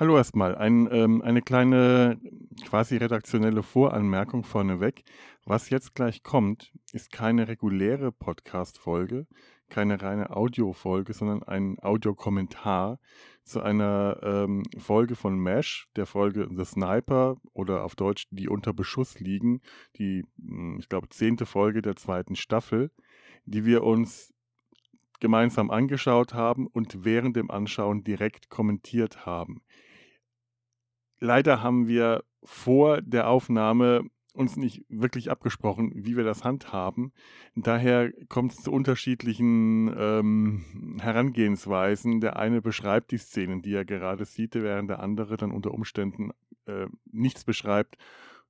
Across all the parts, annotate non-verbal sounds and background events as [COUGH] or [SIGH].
Hallo erstmal. Ein, ähm, eine kleine quasi redaktionelle Voranmerkung vorneweg. Was jetzt gleich kommt, ist keine reguläre Podcast-Folge, keine reine Audio-Folge, sondern ein Audiokommentar zu einer ähm, Folge von MASH, der Folge The Sniper oder auf Deutsch Die unter Beschuss liegen, die, hm, ich glaube, zehnte Folge der zweiten Staffel, die wir uns gemeinsam angeschaut haben und während dem Anschauen direkt kommentiert haben leider haben wir vor der Aufnahme uns nicht wirklich abgesprochen, wie wir das handhaben. Daher kommt es zu unterschiedlichen ähm, Herangehensweisen. Der eine beschreibt die Szenen, die er gerade sieht, während der andere dann unter Umständen äh, nichts beschreibt,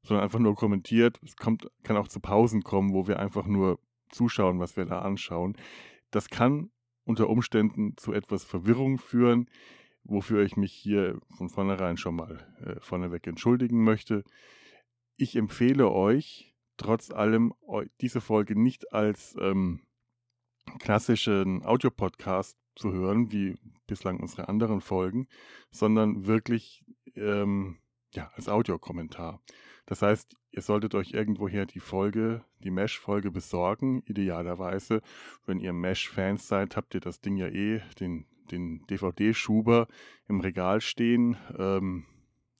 sondern einfach nur kommentiert. Es kommt, kann auch zu Pausen kommen, wo wir einfach nur zuschauen, was wir da anschauen. Das kann unter Umständen zu etwas Verwirrung führen wofür ich mich hier von vornherein schon mal äh, vorneweg entschuldigen möchte. Ich empfehle euch trotz allem diese Folge nicht als ähm, klassischen Audiopodcast zu hören, wie bislang unsere anderen Folgen, sondern wirklich ähm, ja, als Audiokommentar. Das heißt, ihr solltet euch irgendwoher die Folge, die Mesh-Folge besorgen. Idealerweise, wenn ihr Mesh-Fans seid, habt ihr das Ding ja eh, den den DVD-Schuber im Regal stehen. Ähm,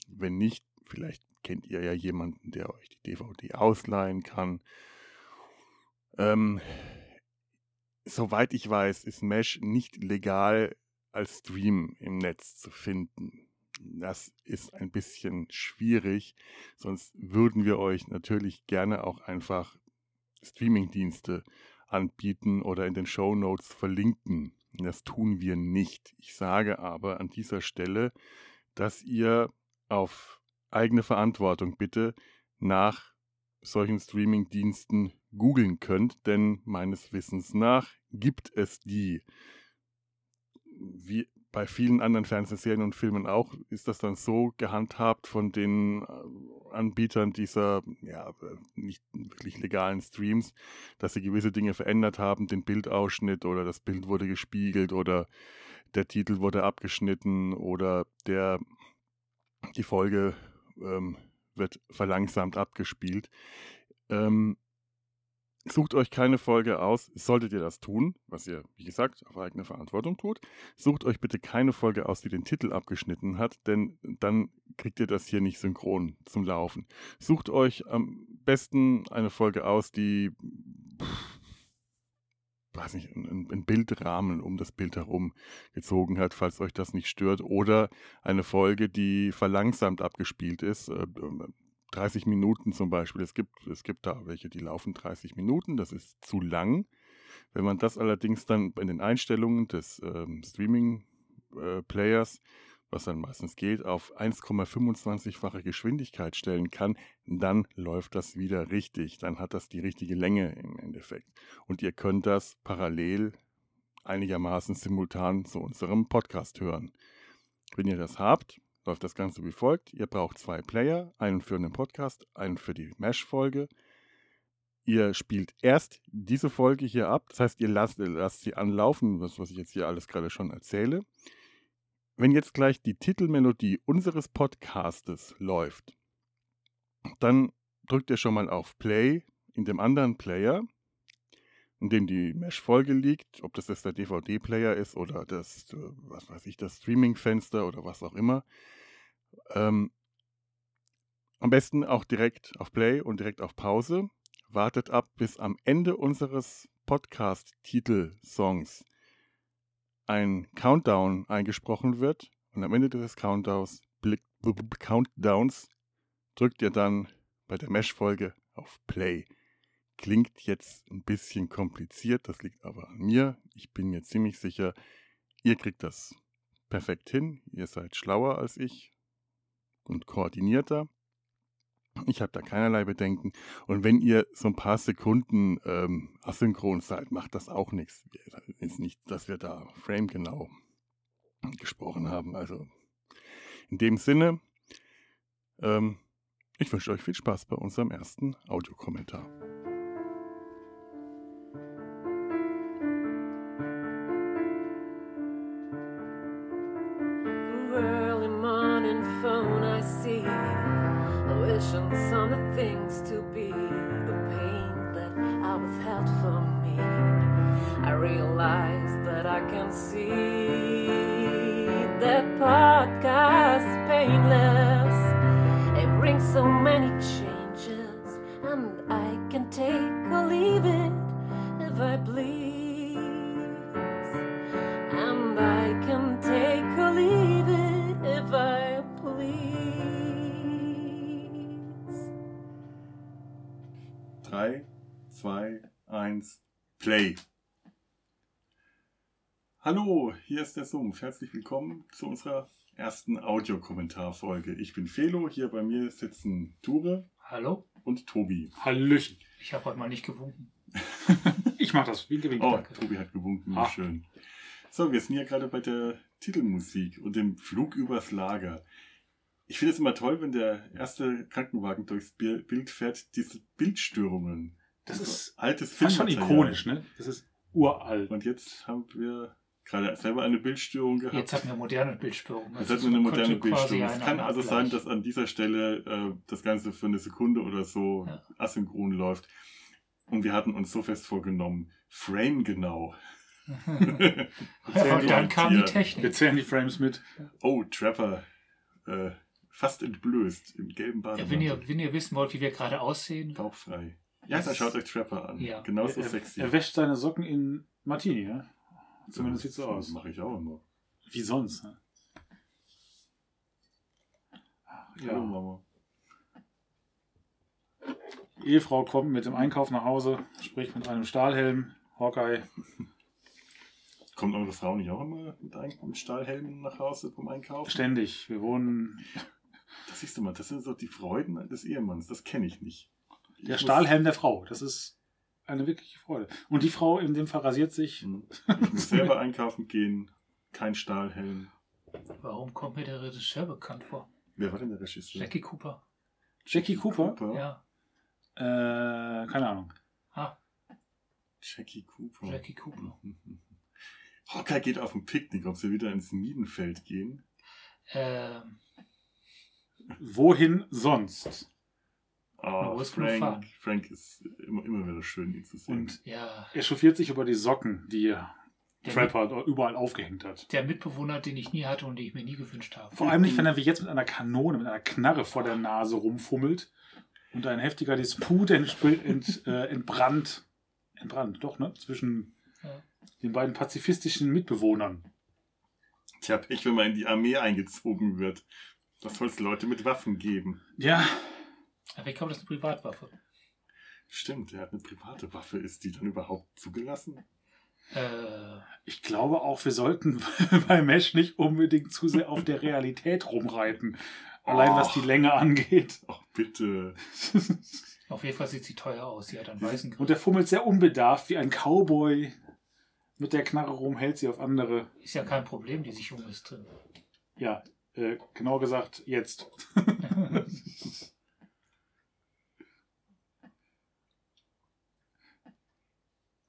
wenn nicht, vielleicht kennt ihr ja jemanden, der euch die DVD ausleihen kann. Ähm, soweit ich weiß, ist Mesh nicht legal als Stream im Netz zu finden. Das ist ein bisschen schwierig, sonst würden wir euch natürlich gerne auch einfach Streamingdienste anbieten oder in den Show Notes verlinken. Das tun wir nicht. Ich sage aber an dieser Stelle, dass ihr auf eigene Verantwortung bitte nach solchen Streaming-Diensten googeln könnt, denn meines Wissens nach gibt es die. Wie bei vielen anderen Fernsehserien und Filmen auch, ist das dann so gehandhabt von den äh, Anbietern dieser ja, nicht wirklich legalen Streams, dass sie gewisse Dinge verändert haben, den Bildausschnitt oder das Bild wurde gespiegelt oder der Titel wurde abgeschnitten oder der, die Folge ähm, wird verlangsamt abgespielt. Ähm, Sucht euch keine Folge aus, solltet ihr das tun, was ihr, wie gesagt, auf eigene Verantwortung tut. Sucht euch bitte keine Folge aus, die den Titel abgeschnitten hat, denn dann kriegt ihr das hier nicht synchron zum Laufen. Sucht euch am besten eine Folge aus, die, pff, weiß nicht, einen Bildrahmen um das Bild herum gezogen hat, falls euch das nicht stört. Oder eine Folge, die verlangsamt abgespielt ist. Äh, 30 Minuten zum Beispiel. Es gibt, es gibt da welche, die laufen 30 Minuten. Das ist zu lang. Wenn man das allerdings dann in den Einstellungen des ähm, Streaming-Players, äh, was dann meistens geht, auf 1,25-fache Geschwindigkeit stellen kann, dann läuft das wieder richtig. Dann hat das die richtige Länge im Endeffekt. Und ihr könnt das parallel einigermaßen simultan zu unserem Podcast hören. Wenn ihr das habt, läuft das Ganze wie folgt. Ihr braucht zwei Player, einen für den Podcast, einen für die Mesh-Folge. Ihr spielt erst diese Folge hier ab, das heißt, ihr lasst, lasst sie anlaufen, das, was ich jetzt hier alles gerade schon erzähle. Wenn jetzt gleich die Titelmelodie unseres Podcastes läuft, dann drückt ihr schon mal auf Play in dem anderen Player, in dem die Mesh-Folge liegt, ob das jetzt der DVD-Player ist oder das, was weiß ich, das Streaming-Fenster oder was auch immer. Ähm, am besten auch direkt auf Play und direkt auf Pause. Wartet ab, bis am Ende unseres Podcast-Titel-Songs ein Countdown eingesprochen wird. Und am Ende dieses Countdowns, Countdowns drückt ihr dann bei der Mesh-Folge auf Play. Klingt jetzt ein bisschen kompliziert, das liegt aber an mir. Ich bin mir ziemlich sicher, ihr kriegt das perfekt hin. Ihr seid schlauer als ich und koordinierter. Ich habe da keinerlei Bedenken. Und wenn ihr so ein paar Sekunden ähm, asynchron seid, macht das auch nichts. Ist nicht, dass wir da framegenau gesprochen haben. Also in dem Sinne, ähm, ich wünsche euch viel Spaß bei unserem ersten Audiokommentar. I can see that podcast painless. It brings so many changes, and I can take or leave it if I please. And I can take or leave it if I please. 3, 2, 1, Play. Hallo, hier ist der Sumpf. Herzlich willkommen zu unserer ersten Audiokommentarfolge. Ich bin Felo, hier bei mir sitzen Ture Hallo? und Tobi. Hallöchen. Ich habe heute mal nicht gewunken. [LAUGHS] Ich mach das. Winke, winke. Oh, danke. Tobi hat gewunken, wie Ah. schön. So, wir sind hier gerade bei der Titelmusik und dem Flug übers Lager. Ich finde es immer toll, wenn der erste Krankenwagen durchs Bi- Bild fährt, diese Bildstörungen. Das Also ist altes fast schon ikonisch, ne? Das ist uralt. Und jetzt haben wir gerade selber eine Bildstörung gehabt. Jetzt hatten wir moderne Bildstörungen. Jetzt Also wir eine moderne Bildstörung. Es kann also sein, Abgleich. dass an dieser Stelle äh, das Ganze für eine Sekunde oder so Ja. asynchron läuft. Und wir hatten uns so fest vorgenommen, Frame genau. [LAUGHS] Und dann kam die Wir Technik. zählen die Frames mit. Oh, Trapper. Äh, fast entblößt im gelben Ja, wenn, Bademantel. ihr, wenn ihr wissen wollt, wie wir gerade aussehen, Bauchfrei. Ja, dann schaut euch Trapper an. Ja. Genauso er, sexy. er wäscht seine Socken in Martini, ja? Zumindest sieht so Das aus. mache ich auch immer. Wie sonst, ne? Hallo, Ja. Mama. Ehefrau kommt mit dem Einkauf nach Hause, spricht mit einem Stahlhelm. Hawkeye. Kommt eure Frau nicht auch immer mit, Ein mit Stahlhelmen nach Hause vom Einkaufen? Ständig. Wir wohnen. Das siehst du mal, das sind so die Freuden des Ehemanns. Das kenne ich nicht. Ich Der Stahlhelm der Frau. Das ist eine wirkliche Freude. Und die Frau in dem Fall rasiert sich. Ich muss selber einkaufen gehen. Kein Stahlhelm. warum kommt mir der Regisseur bekannt vor? Wer war denn der Regisseur? Jackie Cooper. Jackie Cooper. Ja. Äh, keine Ahnung. Ah, Jackie Cooper. Jackie Cooper. [LAUGHS] Hawkeye geht auf ein Picknick, ob sie wieder ins Miedenfeld gehen. Ähm, Wohin sonst? Genug Frank? Frank ist immer, immer wieder schön, ihn zu sehen. Und ja, er chauffiert sich über die Socken, die der, Trapper dort überall aufgehängt hat. der Mitbewohner, den ich nie hatte und den ich mir nie gewünscht habe. Vor allem nicht, wenn er wie jetzt mit einer Kanone, mit einer Knarre vor der Nase rumfummelt und ein heftiger Disput entspr- ent, äh, entbrannt, entbrannt, doch, ne? Zwischen Ja. den beiden pazifistischen Mitbewohnern. Tja, Pech, wenn man in die Armee eingezogen wird. Was soll es Leute mit Waffen geben? Ja, Aber ich glaube, das ist eine Privatwaffe. Stimmt, er hat eine private Waffe. Ist die dann überhaupt zugelassen? Äh, ich glaube auch, wir sollten [LAUGHS] bei Mesh nicht unbedingt zu sehr auf der Realität rumreiten. Allein was die Och. Länge angeht. Ach, [LAUGHS] bitte. auf jeden Fall sieht sie teuer aus. Sie hat einen weißen Und er fummelt sehr unbedarft wie ein Cowboy. Mit der Knarre rum hält sie auf andere. Ist ja kein Problem, die sich jung ist drin. Ja, äh, genau gesagt, jetzt. [LAUGHS]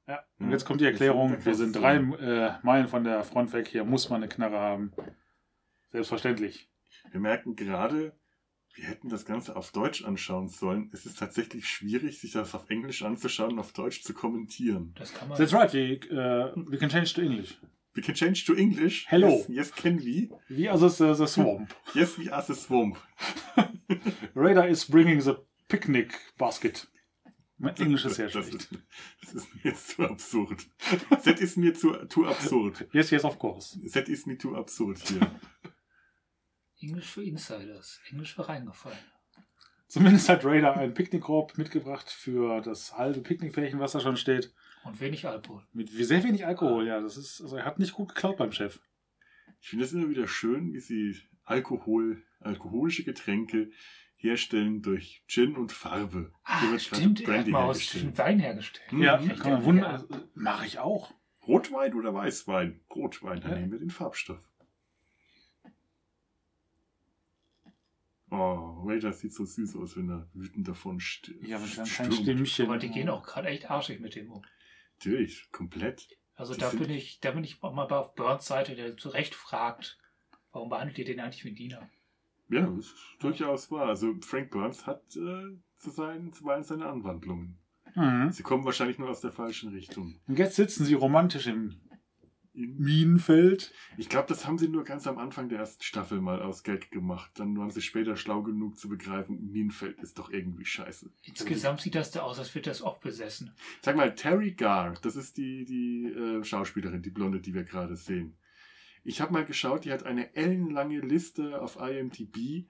Ja, und jetzt kommt die Erklärung, wir sind drei äh, Meilen von der Front weg, hier muss man eine Knarre haben. Selbstverständlich. Wir merken gerade, wir hätten das Ganze auf Deutsch anschauen sollen. Es ist tatsächlich schwierig, sich das auf Englisch anzuschauen und auf Deutsch zu kommentieren. Das kann man. That's right, we, uh, we can change to English. We can change to English. Hello. Yes, yes can we? We are the, the, the swamp. [LAUGHS] Yes, we are the swamp. [LAUGHS] Radar is bringing the picnic basket. Mein Englisch ist sehr das, schlecht. ist, das ist mir jetzt zu absurd. That is mir zu, too absurd. Yes, yes, of course. That is me too absurd hier. Englisch für Insiders. Englisch für reingefallen. Zumindest hat Raider einen Picknickkorb mitgebracht für das halbe Picknickpärchen, was da schon steht. Und wenig Alkohol. Mit sehr wenig Alkohol, ja. Das ist, also er hat nicht gut geklaut beim Chef. Ich finde es immer wieder schön, wie sie Alkohol, alkoholische Getränke herstellen durch Gin und Farbe. Ah, Hier wird gerade stimmt, Brandy mal aus. Wein hergestellt. Ja, echt, kann man ja. wundern. Mache ich auch. Rotwein oder Weißwein? Rotwein, dann Ja. nehmen wir den Farbstoff. Oh, Raider sieht so süß aus, wenn er wütend davon st Ja, mit seinem kleinen Stimmchen. Aber die gehen auch gerade echt arschig mit dem um. Natürlich, komplett. Also da bin ich, da bin ich auch mal auf Burns Seite, der zu Recht fragt, warum behandelt ihr den eigentlich wie Diener? Ja, das ist durchaus wahr. Also Frank Burns hat äh, zu seinen, zuweilen seine Anwandlungen. Mhm. Sie kommen wahrscheinlich nur aus der falschen Richtung. Und jetzt sitzen sie romantisch im In- Minenfeld. Ich glaube, das haben sie nur ganz am Anfang der ersten Staffel mal aus Gag gemacht. Dann waren sie später schlau genug zu begreifen, Minenfeld ist doch irgendwie scheiße. Insgesamt sieht das da aus, als wird das oft besessen. Sag mal, Terry Garr, das ist die, die äh, Schauspielerin, die Blonde, die wir gerade sehen. Ich habe mal geschaut, die hat eine ellenlange Liste auf IMDb,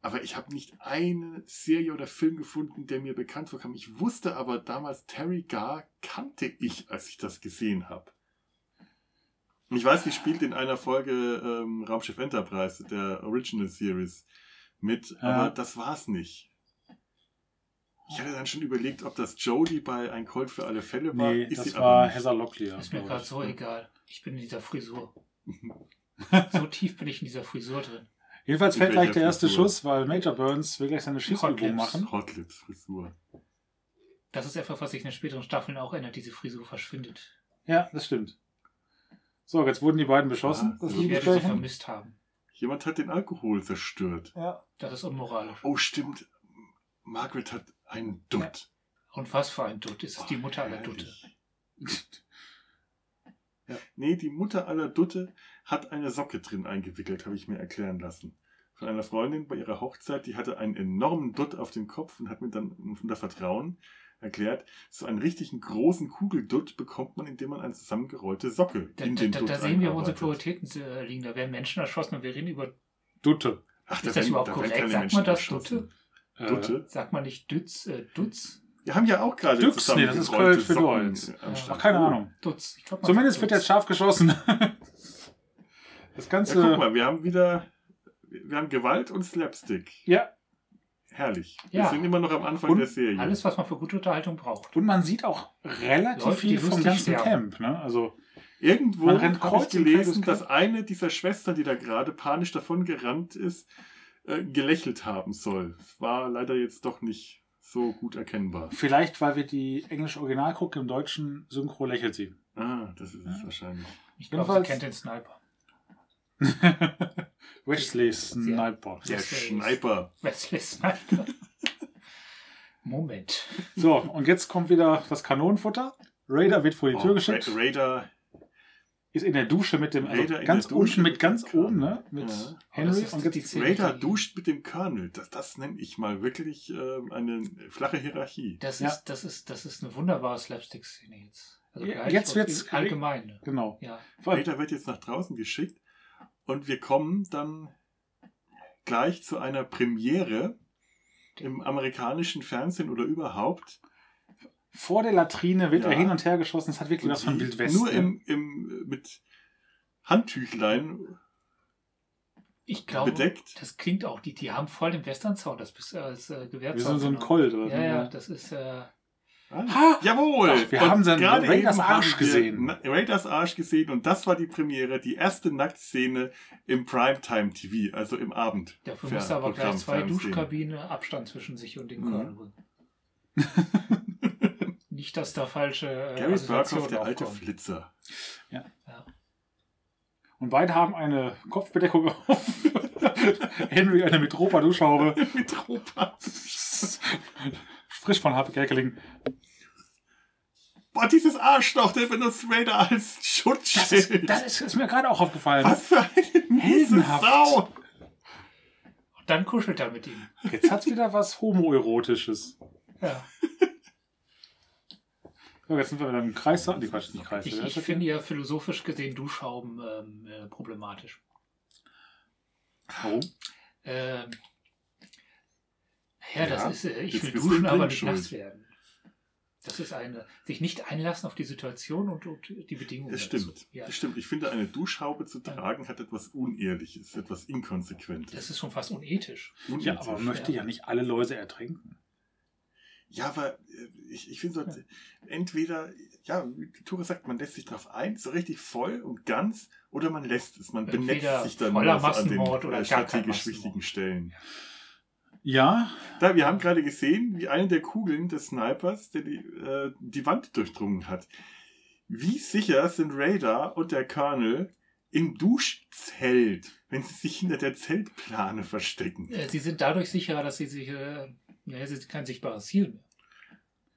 aber ich habe nicht eine Serie oder Film gefunden, der mir bekannt vorkam. Ich wusste aber damals, Terry Garr kannte ich, als ich das gesehen habe. Ich weiß, die spielt in einer Folge ähm, Raumschiff Enterprise, der Original Series, mit, Ja. aber das war's nicht. Ich hatte dann schon überlegt, ob das Jodie bei Ein Colt für alle Fälle war. Nee, Ist das sie war aber nicht. Heather Locklear. Ist mir gerade so egal. Ich bin in dieser Frisur. So tief bin ich in dieser Frisur drin. Jedenfalls fällt gleich der erste Frisur? Schuss, weil Major Burns will gleich seine Schießübung machen. Hotlips Frisur. Das ist etwas, was sich in den späteren Staffeln auch ändert. Diese Frisur verschwindet. Ja, das stimmt. So, jetzt wurden die beiden beschossen. Ah, das. Ich werde sie vermisst haben. Jemand hat den Alkohol zerstört. Ja. Das ist unmoralisch. Oh, stimmt. Margaret hat einen Dutt. Und was für ein Dutt. Es ist die Oh, Mutter aller Dutte. [LAUGHS] Ja, nee, die Mutter aller Dutte hat eine Socke drin eingewickelt, habe ich mir erklären lassen. Von einer Freundin bei ihrer Hochzeit, die hatte einen enormen Dutt auf dem Kopf und hat mir dann unter Vertrauen erklärt, so einen richtigen großen Kugeldutt bekommt man, indem man eine zusammengerollte Socke Da, in da, den da, Dutt da sehen wir, wo unsere. Prioritäten liegen. Da werden Menschen erschossen und wir reden über. Dutte. Ach, Ist da das werden- überhaupt da korrekt? Sagt Menschen man das, erschossen. Äh, Dutte? Sagt man nicht Dütz? Äh, Dutz? Wir haben ja auch gerade Dux, nee, das ist Kölsch für Socken Deutsch. Ja. Ach, keine Ahnung. Dutz. Ich glaub, man Zumindest sagt wird Dutz. jetzt scharf geschossen. [LAUGHS] Das Ja, Ganze. guck mal, wir haben wieder, wir haben Gewalt und Slapstick. Ja, Herrlich. Ja. Wir sind immer noch am Anfang Und der Serie. Alles, was man für gute Unterhaltung braucht. und man sieht auch relativ Leute, viel vom ganzen. Camp. Ne? Also, Irgendwo habe ich gelesen, dass eine dieser Schwestern, die da gerade panisch davon gerannt ist, äh, gelächelt haben soll. War leider jetzt doch nicht so gut erkennbar. vielleicht, weil wir die englische Original gucken, im deutschen Synchro lächelt sie. Ah, das ist es Ja. wahrscheinlich. Ich glaube, sie kennt den Sniper. [LAUGHS] Wesley Sniper. Der Schneiper. Wesley Sniper. Moment. So, und jetzt kommt wieder das Kanonenfutter. Raider wird vor die Tür Oh, geschickt. Ra Raider. Ist in der Dusche mit dem, also Raider ganz unten mit mit ganz oben, ne? Mit Ja. Henry und die jetzt Szene, Raider die- duscht mit dem Colonel. Das, das nenne ich mal wirklich ähm, eine flache Hierarchie. Das, Ja. ist, das, ist, das ist eine wunderbare Slapstick-Szene jetzt. Also Ja, jetzt wird's- allgemein. genau. Ja. Raider wird jetzt nach draußen geschickt und wir kommen dann gleich zu einer Premiere im amerikanischen Fernsehen oder überhaupt. Vor der Latrine wird Ja. er hin und her geschossen. Es hat wirklich Und was von die Wild West. Nur im, im, mit Handtüchlein Ich glaube, bedeckt. das klingt auch, die, die haben voll den Western-Sound das bis, als äh, Wir Gewehrzaun. sind so ein genommen. Colt. Oder. Ja, ja, das ist. Äh, Ah, Jawohl! Ach, wir Und haben seinen gerade Raiders eben Arsch wir gesehen. Raiders Arsch gesehen und das war die Premiere, die erste Nacktszene im Primetime TV, also im Abend. dafür musste aber gleich zwei. Duschkabinen Abstand zwischen sich und den Mhm. Bringen. [LAUGHS] Nicht, dass da falsche äh, Gary Burkhoff, der alte. Flitzer. Und beide haben eine Kopfbedeckung auf. [LAUGHS] Henry eine Mitropa-Duschhaube. Mit Ropa. [LAUGHS] [LAUGHS] Frisch von Harpe Kerkeling. Boah, dieses Arschloch, der benutzt Raider als Das Schutzschild. ist, das ist, ist mir gerade auch aufgefallen. Was für eine Heldenhaft. Sau. Und dann kuschelt er mit ihm. Jetzt hat's wieder was Homoerotisches. Ja. So, jetzt sind wir wieder im Kreis. Nee, Quatsch, nicht Kreis. Ich, ich das finde ja philosophisch gesehen Duschhauben ähm, äh, problematisch. Warum? Ähm, ja, das Ja, ist, äh, ich will duschen, aber nicht schuld. nass werden. Das ist eine, sich nicht einlassen auf die Situation und, und die Bedingungen. Das dazu. stimmt. Ja, Das stimmt. Ich finde, eine Duschhaube zu tragen hat etwas Unehrliches, etwas Inkonsequentes. das ist schon fast unethisch. Ja, Unethisch. aber man möchte ja nicht alle Läuse ertränken. Ja, aber äh, ich, ich finde so, entweder, ja, wie Ture sagt, man lässt sich drauf ein, so richtig voll und ganz, oder man lässt es. Man benetzt Entweder sich dann voller nur so an den oder äh, strategisch wichtigen Stellen. Ja, Da, wir haben gerade gesehen, wie eine der Kugeln des Snipers der die, äh, die Wand durchdrungen hat. Wie sicher sind Radar und der Colonel, im Duschzelt, wenn sie sich hinter der Zeltplane verstecken. Sie sind dadurch sicherer, dass sie sich, äh, ja, sie sind kein sichtbares Ziel mehr.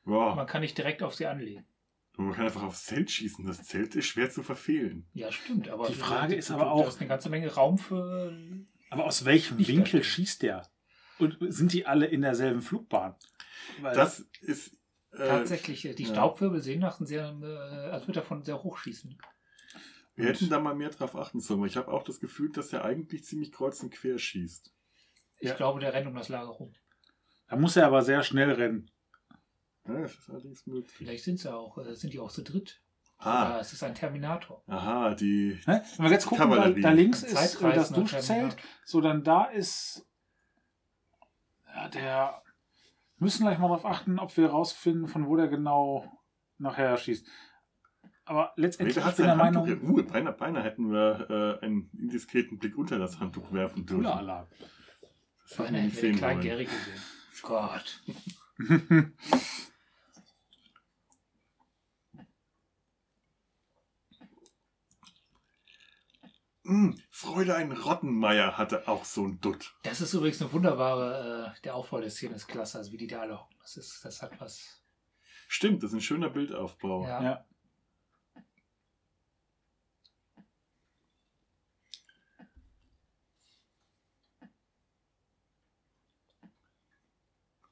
Boah, Man kann nicht direkt auf sie anlegen. man kann einfach aufs Zelt schießen. Das Zelt ist schwer zu verfehlen. Ja, stimmt. Aber Die Frage ist aber Du auch- hast eine ganze Menge Raum für. Aber aus welchem Winkel darstellen. schießt der? Und sind die alle in derselben Flugbahn? Weil Das ist. Äh, Tatsächlich, äh, die ja. Staubwirbel sehen nach einem sehr, äh, als würde er von sehr hoch schießen. Wir hätten da mal mehr drauf achten sollen, ich habe auch das Gefühl, dass er eigentlich ziemlich kreuz und quer schießt. Ich Ja. glaube, der rennt um das Lager rum. Da muss er aber sehr schnell rennen. Ja, das ist allerdings möglich. Vielleicht sind sie auch, äh, sind die auch zu dritt. Ah, Oder es ist ein Terminator. aha, die. Ne? Wenn wir jetzt gucken, da, da links ist äh, das Duschzelt. So, dann da ist. Ja, der. Wir müssen gleich mal darauf achten, ob wir rausfinden, von wo der genau nachher schießt. Aber letztendlich, hat ich bin der Handtuch. Meinung, Uh, beinahe, beinahe hätten wir äh, einen indiskreten Blick unter das Handtuch werfen dürfen. Alarm. Das hätten Beinahe wir hätten nicht wir den sehen wollen. Gott. Mm, [LAUGHS] Fräulein Rottenmeier hatte auch so ein Dutt. Das ist übrigens eine wunderbare, äh, der Aufbau der Szene ist klasse, also wie die da alle hocken. Das ist, das hat was. Stimmt, das ist ein schöner Bildaufbau. Ja. Ja.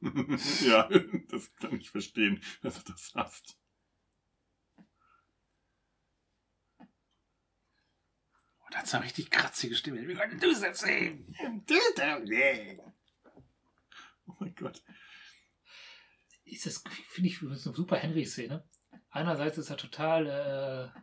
[LAUGHS] ja, das kann ich verstehen, dass du das hast. Und hat so eine richtig kratzige Stimme. Wie konnte du das sehen? Oh mein Gott. Ist das, finde ich, übrigens eine super Henry-Szene. Einerseits ist er total äh,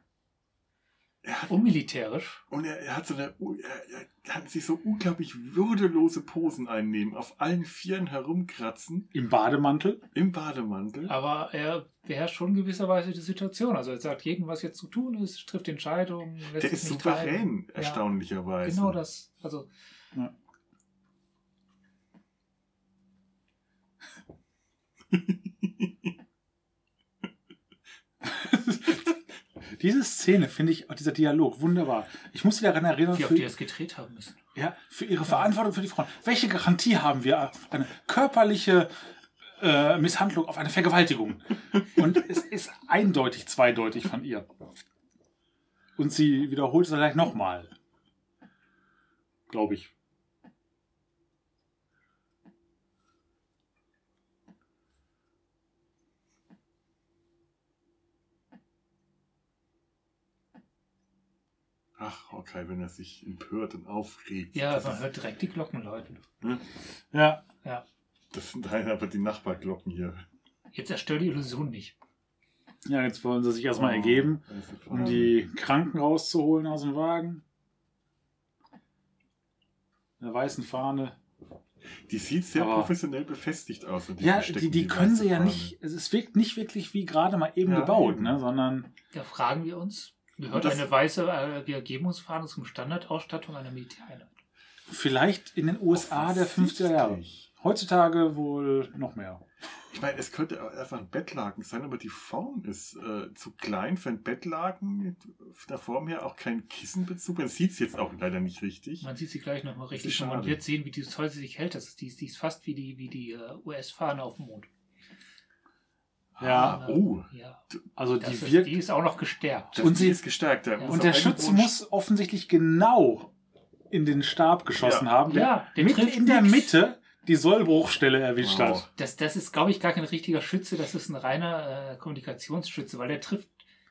hat, unmilitärisch. und er, er hat so eine, er, er kann sich so unglaublich würdelose Posen einnehmen, auf allen Vieren herumkratzen, Im Bademantel. im Bademantel. Aber er beherrscht schon in gewisser Weise die Situation. Also er sagt jedem, was jetzt zu tun ist, trifft Entscheidungen. lässt Der sich ist nicht souverän, treiben. Ja, erstaunlicherweise. Genau das. Also [LAUGHS] Diese Szene finde ich, auch dieser Dialog, wunderbar. Ich muss Sie daran erinnern, wie oft für, die das gedreht haben müssen. ja, für Ihre Verantwortung für die Frauen. Welche Garantie haben wir auf eine körperliche äh, Misshandlung, auf eine Vergewaltigung? Und es ist eindeutig zweideutig von ihr. Und sie wiederholt es dann gleich nochmal. Glaube ich. Ach, okay, wenn er sich empört und aufregt. Ja, man ist, hört direkt die Glocken läuten. Ja, das sind halt aber die Nachbarglocken hier. Jetzt zerstört die Illusion nicht. ja jetzt wollen sie sich erstmal Oh, ergeben, um die Kranken rauszuholen aus dem Wagen. Der weißen Fahne. Die sieht sehr Aber- professionell befestigt aus. und die Ja, verstecken die, die können sie ja Fahne. nicht, es- es wirkt nicht wirklich wie gerade mal eben Ja, gebaut, eben. ne, sondern Da fragen wir uns, gehört das- eine weiße äh, Ergebungsfahne zum Standardausstattung einer Militäreinheit? vielleicht in den USA der 50er Jahre. Heutzutage wohl noch mehr. Ich meine, es könnte auch einfach ein Bettlaken sein, aber die Form ist äh, zu klein für ein Bettlaken. Von der Form her auch kein Kissenbezug. Man sieht es jetzt auch leider nicht richtig. Man sieht sie gleich nochmal richtig und man wird sehen, wie die toll sie sich hält. Das ist, die, ist- die ist fast wie die, wie die äh, US-Fahne auf dem Mond. Ja. Ah, oh, Ja, Also die ist, wirkt. die ist auch noch gestärkt. Und sie- ist gestärkt. Ja. und der Schütze Wunsch- muss offensichtlich genau in den Stab geschossen Ja. haben, der Ja, der trifft in der nix. Mitte die Sollbruchstelle erwischt Wow. hat. Das, das ist, glaube ich, gar kein richtiger Schütze. Das ist ein reiner äh, Kommunikationsschütze, weil der trifft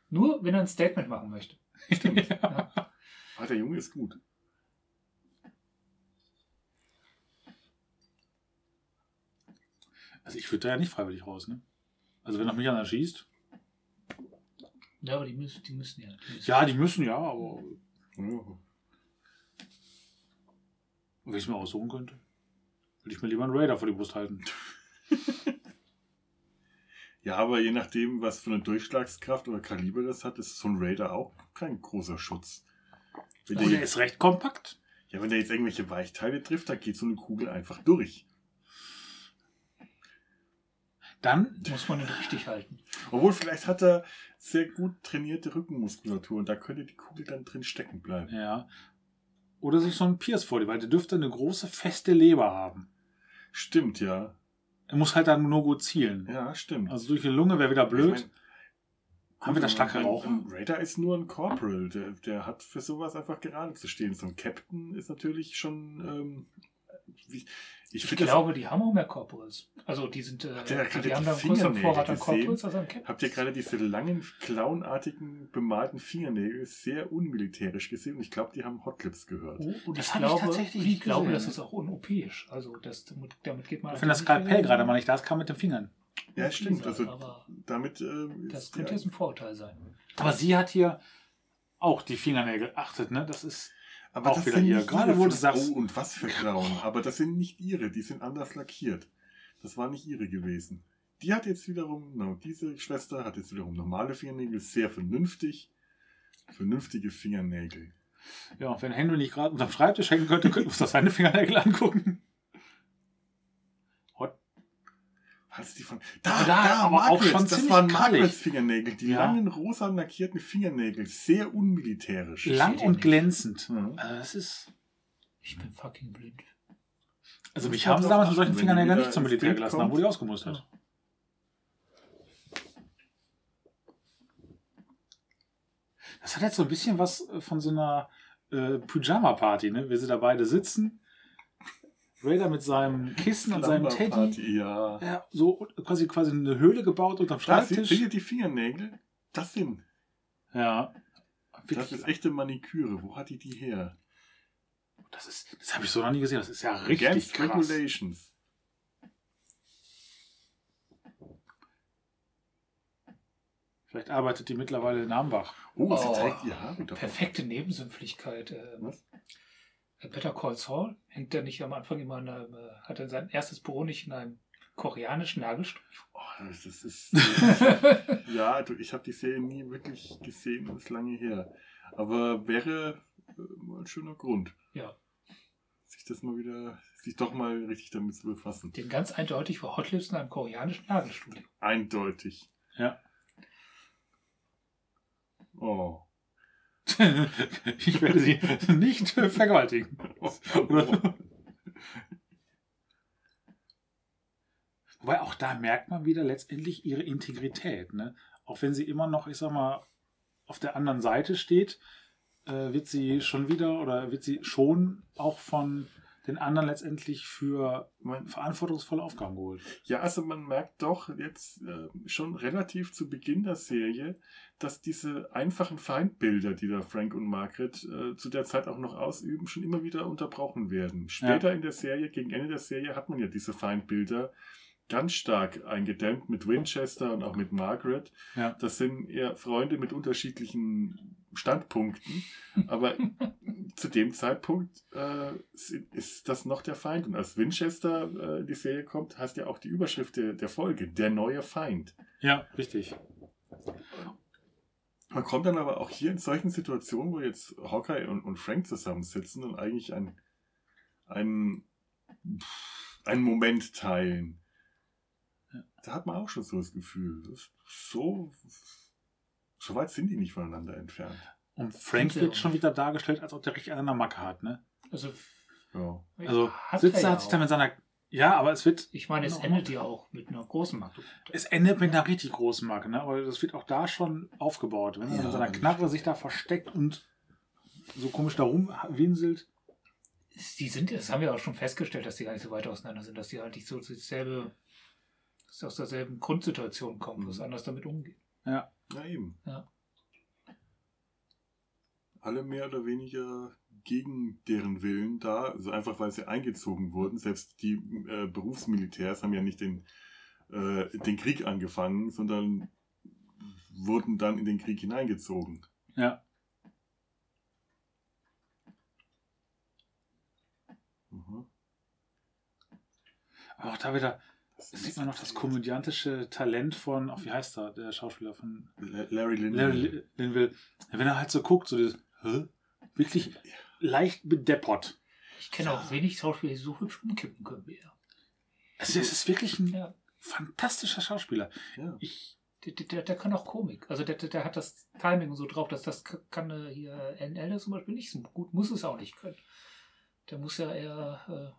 nur, wenn er ein Statement machen möchte. Stimmt. [LAUGHS] Ja. Ah, der Junge ist gut. Also ich würde da ja nicht freiwillig raus, ne? Also wenn er mich einer schießt. Ja, aber die müssen, die müssen ja. Die müssen. Ja, die müssen ja, aber Ja. wenn ich es mir aussuchen könnte, würde ich mir lieber einen Raider vor die Brust halten. Ja, aber je nachdem, was für eine Durchschlagskraft oder Kaliber das hat, ist so ein Raider auch kein großer Schutz. Wenn der er jetzt, ist recht kompakt. ja, wenn der jetzt irgendwelche Weichteile trifft, da geht so eine Kugel einfach durch. Dann, Muss man ihn richtig halten. Obwohl, vielleicht hat er sehr gut trainierte Rückenmuskulatur und da könnte die Kugel dann drin stecken bleiben. ja. Oder sich so ein Pierce vor die, weil der dürfte eine große, feste Leber haben. Stimmt, ja. Er muss halt dann nur gut zielen. Ja, stimmt. Also durch die Lunge wäre wieder blöd. Ich mein, Haben wir da starke? Ein Raider ist nur ein Corporal. Der, der hat für sowas einfach gerade zu stehen. So ein Captain ist natürlich schon. Ähm, wie, ich Ich finde glaube, die haben auch mehr Corporals. Also die sind, äh, der hat gerade die haben die da einen größeren Fingernägel Vorrat an? Corporals als an Captains. Habt ihr gerade diese langen, clownartigen, bemalten Fingernägel sehr unmilitärisch gesehen? Und ich glaube, die haben Hotlips gehört. Oh, und Das ich hab ich glaube, tatsächlich ich glaube, das ist auch unopisch. Also das, damit, damit geht man. Wenn das Skalpell gerade mal nicht da ist, kann mit den Fingern. Ja, stimmt. Also aber damit. Äh, das könnte jetzt ein Vorurteil sein. Aber sie hat hier auch die Fingernägel. Achtet, ne? Das ist. Aber Auch das wieder sind hier. nicht Gerade ihre wo du sagst- Oh, und was für Grauen. Aber das sind nicht ihre, die sind anders lackiert. Das war nicht ihre gewesen. Die hat jetzt wiederum, no, diese Schwester hat jetzt wiederum normale Fingernägel, sehr vernünftig. Vernünftige Fingernägel. Ja, wenn Henry nicht gerade unterm Schreibtisch hängen könnte, könnten wir uns das seine Fingernägel angucken. Was die von. Aber da aber auch Margarets, schon das ziemlich waren. Margarets Fingernägel, die Ja. langen rosa lackierten Fingernägel, sehr unmilitärisch. Lang und glänzend. Ja. Also das ist. Ich bin fucking blind. Also mich haben sie damals mit solchen Fingernägeln nicht zum Militär gelassen haben, wo die ausgemustert. Das hat jetzt so ein bisschen was äh, von so einer äh, Pyjama-Party, ne? Wie sie da beide sitzen. Raider mit seinem Kissen und seinem Teddy. Ja. Ja, so quasi, quasi eine Höhle gebaut unterm sind, Schreibtisch. seht ihr die Fingernägel? Das sind. Ja. Das ist echte Maniküre. Wo hat die die her? das ist, das habe ich so noch nie gesehen. Das ist ja richtig Against krass. Regulations. Vielleicht arbeitet die mittlerweile in Ambach. Oh, sie Oh, trägt die Haare. Perfekte Nebensümpflichkeit. Äh, Was? Better Call Saul hängt er nicht am Anfang immer in einem, äh, hat er sein erstes Büro nicht in einem koreanischen Nagelstuhl? Oh, das ist. [LAUGHS] ja, du, ich habe die Serie nie wirklich gesehen, das ist lange her. Aber wäre äh, mal ein schöner Grund, ja, sich das mal wieder, sich doch mal richtig damit zu befassen. den ganz eindeutig war Hotlips in einem koreanischen Nagelstuhl. Eindeutig. Ja. Oh. Ich werde sie nicht vergewaltigen. Wobei auch da merkt man wieder letztendlich ihre Integrität. Ne? Auch wenn sie immer noch, ich sag mal, auf der anderen Seite steht, äh, wird sie schon wieder oder wird sie schon auch von den anderen letztendlich für verantwortungsvolle Aufgaben geholt. Ja, also man merkt doch jetzt äh, schon relativ zu Beginn der Serie, dass diese einfachen Feindbilder, die da Frank und Margaret äh, zu der Zeit auch noch ausüben, schon immer wieder unterbrochen werden. Später in der Serie, gegen Ende der Serie, hat man ja diese Feindbilder ganz stark eingedämmt mit Winchester und auch mit Margaret. Ja. Das sind eher Freunde mit unterschiedlichen Standpunkten, aber [LAUGHS] zu dem Zeitpunkt äh, ist das noch der Feind. Und als Winchester äh, in die Serie kommt, heißt ja auch die Überschrift der, der Folge, der neue Feind. Ja, richtig. Man kommt dann aber auch hier in solchen Situationen, wo jetzt Hawkeye und, und Frank zusammensitzen und eigentlich ein, ein, pff, einen Moment teilen. Da hat man auch schon so das Gefühl, das so, so weit sind die nicht voneinander entfernt. Und Frank wird schon wieder dargestellt, als ob der richtig einen an der Macke hat. Ne? Also, Ja. Also hat sitzt er er, ja hat sich dann mit seiner. Ja, aber es wird. Ich meine, es endet ja auch mit einer großen Marke. Es endet mit einer richtig großen Marke, ne? Aber das wird auch da schon aufgebaut. Wenn er Ja, mit seiner Knarre sich da versteckt und so komisch da rumwinselt. Die sind, das haben wir auch schon festgestellt, dass die gar nicht so weit auseinander sind, dass die halt nicht so dasselbe, dass sie aus derselben Grundsituation kommen, bloß Mhm. anders damit umgehen. Ja, eben. Ja. Alle mehr oder weniger gegen deren Willen da, also einfach weil sie eingezogen wurden. Selbst die äh, Berufsmilitärs haben ja nicht den, äh, den Krieg angefangen, sondern wurden dann in den Krieg hineingezogen. Ja. Mhm. Aber auch da wieder sieht man noch das komödiantische Talent von, ach, wie heißt er, der Schauspieler von La- Larry Lynn. Larry Linville. Wenn er halt so guckt, so dieses, hä? Wirklich leicht bedeppert. Ich kenne auch wenig Schauspieler, die so hübsch umkippen können wie er. Also es ist wirklich ein Ja. fantastischer Schauspieler. Ja. Ich, Der, der, der kann auch Komik. Also der, der, hat das Timing so drauf, dass das kann äh, hier NL zum Beispiel nicht so gut, muss es auch nicht können. Der muss ja eher.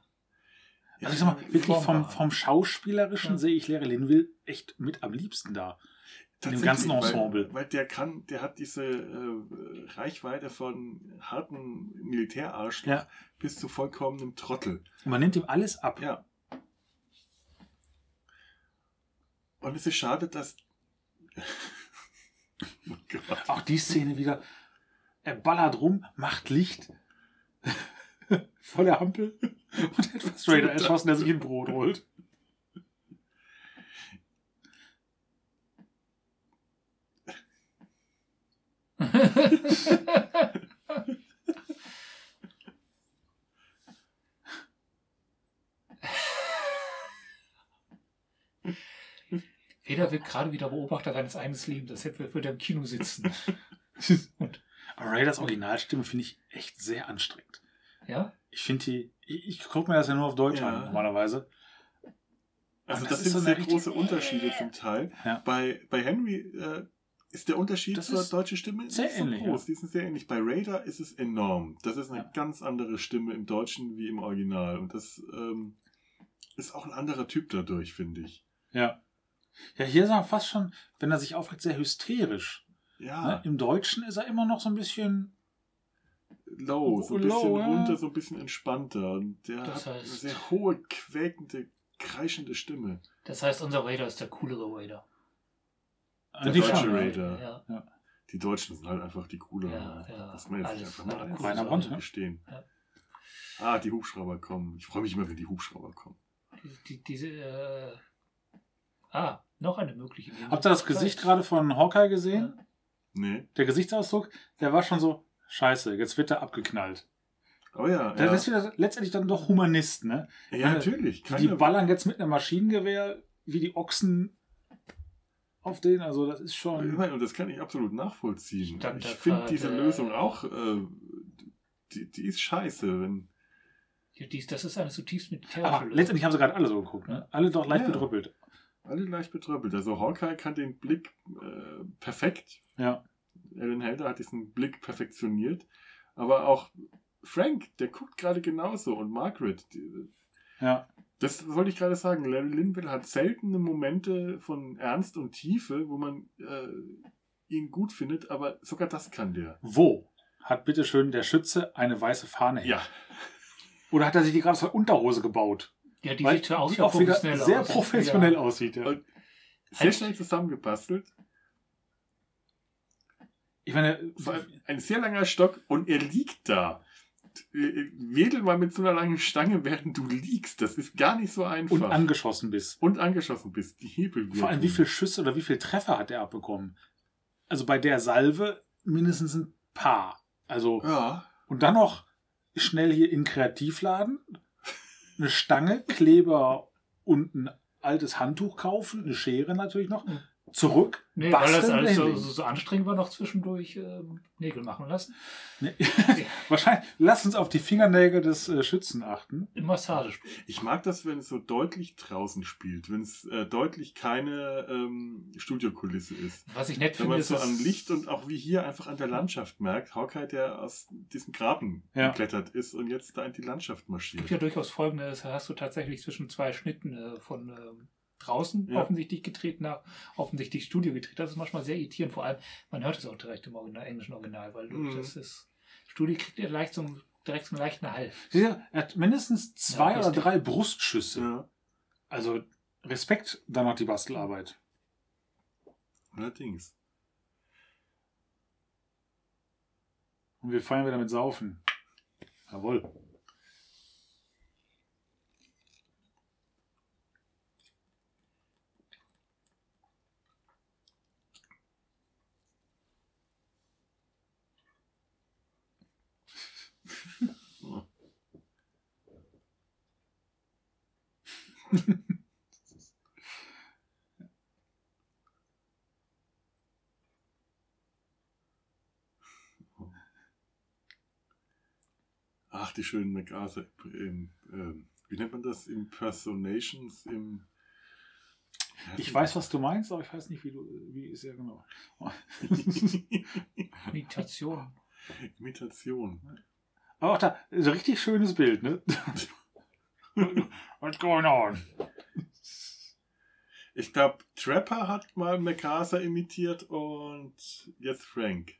Also ich sag mal, wirklich vom, vom Schauspielerischen Ja. sehe ich Larry Linville echt mit am liebsten da. In dem ganzen Ensemble. Weil, weil der kann, der hat diese äh, Reichweite von harten Militärarschloch Ja. bis zu vollkommenem Trottel. Und man nimmt ihm alles ab. Ja. Und es ist schade, dass. [LAUGHS] oh. Auch die Szene wieder. Er ballert rum, macht Licht. [LAUGHS] Voller Hampel. Und etwas Raider erschossen, der sich ein Brot holt. Feder wird gerade wieder Beobachter seines eigenen Lebens, als hätte würde er im Kino sitzen. [LAUGHS] Und, Aber Raiders Originalstimme finde ich echt sehr anstrengend. ja? Ich finde die. Ich, ich gucke mir das ja nur auf Deutsch Ja. an, normalerweise. Also das, das sind so sehr große Unterschiede zum Teil. Ja. Bei, bei Henry äh, ist der Unterschied Das zur deutschen Stimme sehr so ähnlich, groß. Die sind sehr ähnlich. Bei Raider ist es enorm. Das ist eine Ja. ganz andere Stimme im Deutschen wie im Original. Und das ähm, ist auch ein anderer Typ dadurch, finde ich. Ja. Ja, hier ist er fast schon, wenn er sich aufregt, sehr hysterisch. Ja, Ne? Im Deutschen ist er immer noch so ein bisschen. Low, so ein Low, bisschen ja. runter, so ein bisschen entspannter. Und der Das hat eine heißt- sehr hohe, quäkende, kreischende Stimme. Das heißt, unser Raider ist der coolere Raider. Der die deutsche schon, ja. Raider. Ja. Die Deutschen sind halt einfach die cooleren. Ja, ja. Das muss man jetzt Alles einfach mal Cool. Brandt, ne? gestehen. Ja. Ah, die Hubschrauber kommen. Ich freue mich immer, wenn die Hubschrauber kommen. Die, die, diese. Äh, ah, noch eine mögliche. Habt ihr das Gesicht gerade von Hawkeye gesehen? Nee. Der Gesichtsausdruck, der war schon so, scheiße, jetzt wird er abgeknallt. Oh ja. Der ja. ist wieder letztendlich dann doch Humanist, ne? ja, natürlich. Die Keine, ballern jetzt mit einem Maschinengewehr wie die Ochsen auf den, also das ist ich schon. meine, und das kann ich absolut nachvollziehen. Stand ich finde diese äh, Lösung auch, äh, die, die ist scheiße. Wenn, Die, dies, das ist eine zutiefst militärische Aber letztendlich haben sie gerade alle so geguckt, ne? Alle doch leicht Ja. bedrüppelt. alle leicht betröppelt. Also Hawkeye kann den Blick äh, perfekt. Ja. Ellen Helder hat diesen Blick perfektioniert. Aber auch Frank, der guckt gerade genauso. Und Margaret, die, Ja. Das wollte ich gerade sagen. Larry Linville hat seltene Momente von Ernst und Tiefe, wo man äh, ihn gut findet, aber sogar das kann der. Wo hat bitteschön der Schütze eine weiße Fahne hängen? Ja, Oder hat er sich die gerade aus der Unterhose gebaut? Ja, die Weil sieht ja aus die auch wieder professionell sehr aus. professionell Ja. aussieht. Ja. Sehr schnell zusammengebastelt. Ich meine, ein sehr langer Stock und er liegt da. Äh, Wedel mal mit so einer langen Stange, während du liegst. Das ist gar nicht so einfach. und angeschossen bist. Und angeschossen bist. Die Hebel Vor allem, wie viele Schüsse oder wie viele Treffer hat er abbekommen? Also bei der Salve mindestens ein paar. Also, Ja, und dann noch schnell hier in Kreativladen eine Stange, Kleber und ein altes Handtuch kaufen, eine Schere natürlich noch. Zurück, Nee, weil das alles so, so, so anstrengend war, noch zwischendurch ähm, Nägel machen lassen. Nee. [LAUGHS] [LAUGHS] Wahrscheinlich, lass uns auf die Fingernägel des äh, Schützen achten. Im Massagestuhl. ich mag das, wenn es so deutlich draußen spielt. Wenn es äh, deutlich keine ähm, Studiokulisse ist. Was ich nett Wenn finde, man ist, so am Licht und auch wie hier einfach an der Landschaft merkt, Hawkeye, der aus diesem Graben Ja. geklettert ist und jetzt da in die Landschaft Es marschiert. gibt ja durchaus folgendes, hast du tatsächlich zwischen zwei Schnitten äh, von ähm, draußen Ja. offensichtlich gedreht nach offensichtlich Studio gedreht. Das ist manchmal sehr irritierend, vor allem, man hört es auch direkt im Original, englischen Original, weil du, Mhm. das ist, Studio kriegt ja leicht so, einen- direkt so einen leichten Hall. Du, Er hat mindestens zwei Ja, oder drei Brustschüsse. Ja, Also Respekt dann noch die Bastelarbeit. allerdings. Und wir feiern wieder mit Saufen. Jawohl. Ach, die schönen MacArthur. Im, ähm, wie nennt man das? Impersonations im. Ich weiß, was du meinst, aber ich weiß nicht, wie du, wie ist ja genau. [LAUGHS] Meditation. Imitation. Aber auch da, ist ein richtig schönes Bild, ne? [LAUGHS] [LAUGHS] What's going on? Ich glaube, Trapper hat mal MacArthur imitiert und jetzt Frank.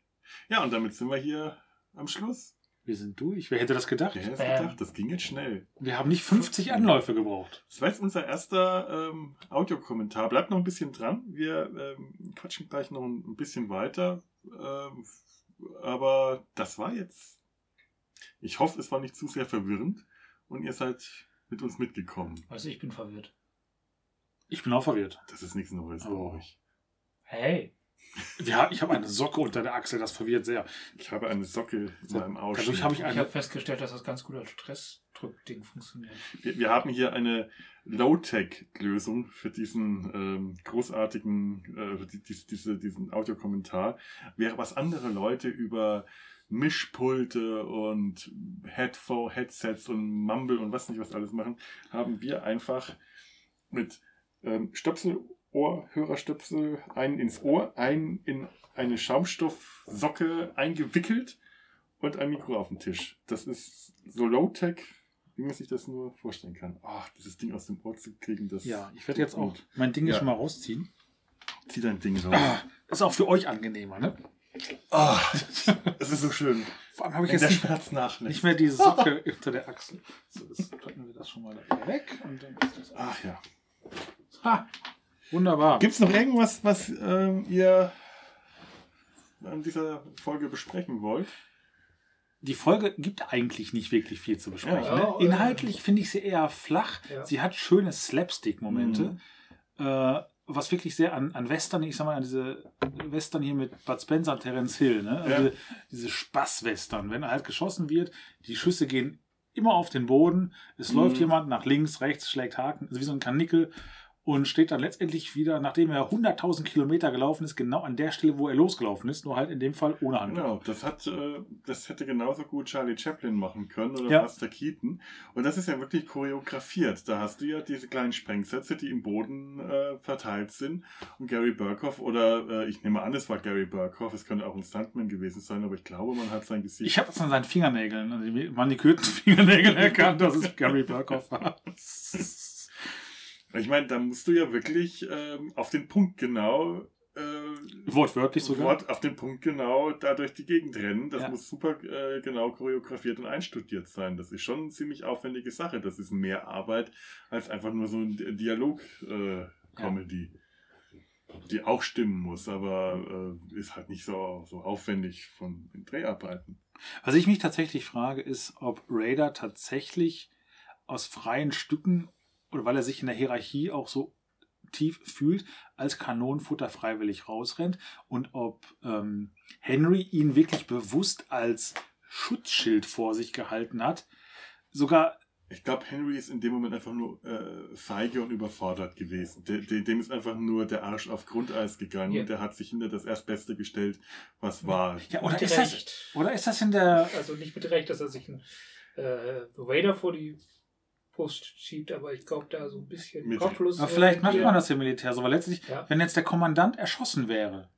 Ja, und damit sind wir hier am Schluss. Wir sind durch. Wer hätte das gedacht? Wer hätte es Bam. gedacht? Das ging jetzt schnell. Wir haben nicht 50 Anläufe gebraucht. Das war jetzt unser erster ähm, Audiokommentar. Bleibt noch ein bisschen dran. Wir ähm, quatschen gleich noch ein, ein bisschen weiter. Ähm, aber das war jetzt. Ich hoffe, es war nicht zu sehr verwirrend und ihr seid mit uns mitgekommen. Also ich bin verwirrt. Ich bin auch verwirrt. Das ist nichts Neues, Oh. glaube ich. Hey. Ja, ich habe eine Socke unter der Achsel, das verwirrt sehr. Ich habe eine Socke in meinem Ausschnitt. Dadurch habe ich Ich eine. habe festgestellt, dass das ganz gut als Stressdrückding funktioniert. Wir, wir haben hier eine Low-Tech-Lösung für diesen ähm, großartigen, äh, die, diese, diese, diesen Audiokommentar. Wäre was andere Leute über Mischpulte und Headphone, Headsets und Mumble und was nicht was alles machen, haben wir einfach mit ähm, Stöpsel, Ohr, Hörerstöpsel, einen ins Ohr, einen in eine Schaumstoffsocke eingewickelt und ein Mikro auf dem Tisch. Das ist so Low-Tech, wie man sich das nur vorstellen kann. Ach, dieses Ding aus dem Ohr zu kriegen, das Ja, ich werde jetzt auch mein Ding Ja. schon mal rausziehen. Zieh dein Ding raus. Ah, das ist auch für euch angenehmer, ne? Ah, es ist so schön. Vor allem habe ich Wenn jetzt der nicht, Schmerz nachlässt. nicht mehr die Socke [LAUGHS] unter der Achsel. So, das packen wir das schon mal weg. Und dann ist das Ach ja. ha, wunderbar. Gibt es noch irgendwas, was ähm, ihr an dieser Folge besprechen wollt? Die Folge gibt eigentlich nicht wirklich viel zu besprechen. Ja, ne? Inhaltlich finde ich sie eher flach. Ja. Sie hat schöne Slapstick-Momente. Mhm. Äh, was wirklich sehr an, an Western, ich sag mal, an diese Western hier mit Bud Spencer und Terence Hill, ne? Also Ja. diese, diese Spaß-Western, wenn halt geschossen wird, die Schüsse gehen immer auf den Boden, es Mhm. läuft jemand nach links, rechts, schlägt Haken, also wie so ein Kanickel und steht dann letztendlich wieder, nachdem er 100.000 Kilometer gelaufen ist, genau an der Stelle, wo er losgelaufen ist, nur halt in dem Fall ohne Handtuch. Genau, das hat, äh, das hätte genauso gut Charlie Chaplin machen können oder Ja. Buster Keaton. Und das ist ja wirklich choreografiert. Da hast du ja diese kleinen Sprengsätze, die im Boden äh, verteilt sind. Und Gary Burkhoff oder äh, ich nehme an, es war Gary Burkhoff, es könnte auch ein Stuntman gewesen sein, aber ich glaube, man hat sein Gesicht. Ich habe das an seinen Fingernägeln, an den manikürten Fingernägeln erkannt, dass es Gary Burkhoff war. [LAUGHS] Ich meine, da musst du ja wirklich ähm, auf den Punkt genau äh, Wortwörtlich sogar. Wort auf den Punkt genau da durch die Gegend rennen. Das Ja. muss super äh, genau choreografiert und einstudiert sein. Das ist schon eine ziemlich aufwendige Sache. Das ist mehr Arbeit als einfach nur so ein Dialog-Comedy. Die auch stimmen muss, aber äh, ist halt nicht so, so aufwendig von den Dreharbeiten. Was ich mich tatsächlich frage, ist, ob Raider tatsächlich aus freien Stücken oder weil er sich in der Hierarchie auch so tief fühlt, als Kanonenfutter freiwillig rausrennt und ob ähm, Henry ihn wirklich bewusst als Schutzschild vor sich gehalten hat. Sogar, Ich glaube, Henry ist in dem Moment einfach nur äh, feige und überfordert gewesen. De, de, dem ist einfach nur der Arsch auf Grundeis gegangen Ja. und der hat sich hinter das Erstbeste gestellt, was war. ja, oder ist das, oder ist das in der, Also nicht mit Recht, dass er sich einen äh, Raider vor die Brust schiebt, aber ich glaube, da so ein bisschen Mit- kopflos. aber vielleicht äh, macht man das im Militär so, weil letztlich, Ja. wenn jetzt der Kommandant erschossen wäre,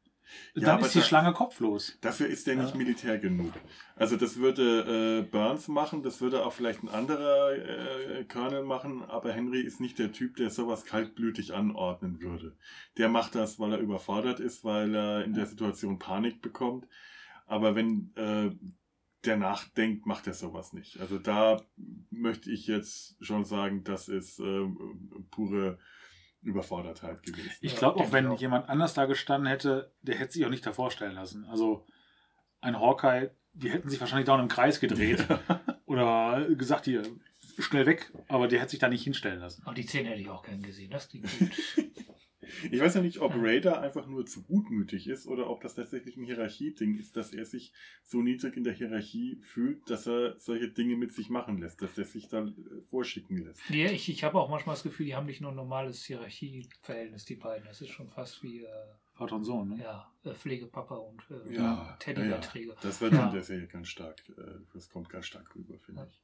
Ja, dann ist die da- Schlange kopflos. Dafür ist der nicht Ja. Militär genug. Also das würde äh, Burns machen, das würde auch vielleicht ein anderer äh, Colonel machen, aber Henry ist nicht der Typ, der sowas kaltblütig anordnen würde. Der macht das, weil er überfordert ist, weil er in der Situation Panik bekommt. Aber wenn äh, der nachdenkt, macht er sowas nicht. Also da möchte ich jetzt schon sagen, das ist äh, pure Überfordertheit gewesen. Ich glaube auch, wenn auch. jemand anders da gestanden hätte, der hätte sich auch nicht davor stellen lassen. Also ein Hawkeye, die hätten sich wahrscheinlich da im Kreis gedreht [LAUGHS] oder gesagt, hier, schnell weg, aber der hätte sich da nicht hinstellen lassen. Aber die Szene hätte ich auch gern gesehen. Das klingt [LAUGHS] gut. Ich weiß ja nicht, ob Raider einfach nur zu gutmütig ist oder ob das tatsächlich ein Hierarchieding ist, dass er sich so niedrig in der Hierarchie fühlt, dass er solche Dinge mit sich machen lässt, dass er sich da äh, vorschicken lässt. nee, ich, ich habe auch manchmal das Gefühl, die haben nicht nur ein normales Hierarchieverhältnis, die beiden. Das ist schon fast wie äh, Vater und Sohn, ne? ja, äh, Pflegepapa und äh, Ja, Teddybärträger. Das wird Ja. in der Serie ganz stark, äh, das kommt ganz stark rüber, finde Ja. ich.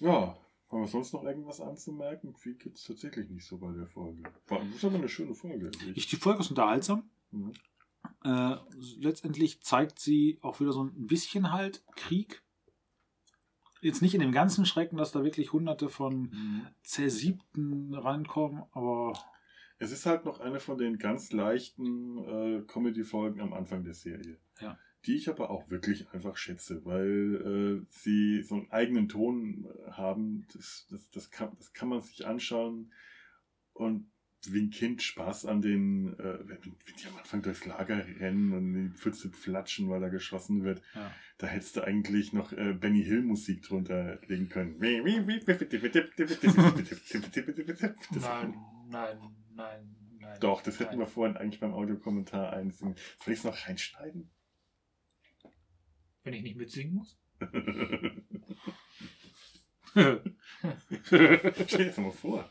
Ja, Haben wir sonst noch irgendwas anzumerken? Viel gibt es tatsächlich nicht so bei der Folge. War, das ist aber eine schöne Folge. Ich, die Folge ist unterhaltsam. Mhm. Äh, letztendlich zeigt sie auch wieder so ein bisschen halt Krieg. Jetzt nicht in dem ganzen Schrecken, dass da wirklich hunderte von Mhm. Zersiebten reinkommen, aber Es ist halt noch eine von den ganz leichten äh, Comedy-Folgen am Anfang der Serie. Ja. Die ich aber auch wirklich einfach schätze, weil äh, sie so einen eigenen Ton äh, haben. Das, das, das, kann, das kann man sich anschauen und wie ein Kind Spaß an den, äh, wenn, wenn die am Anfang durchs Lager rennen und in die Pfütze flatschen, weil da geschossen wird. ja. Da hättest du eigentlich noch äh, Benny Hill Musik drunter legen können. Nein, nein, nein, nein. Doch, das hätten nein. wir vorhin eigentlich beim Audiokommentar einsingen. Soll ich es noch reinschneiden? Wenn ich nicht mitsingen muss? [LAUGHS] Stell dir das mal vor.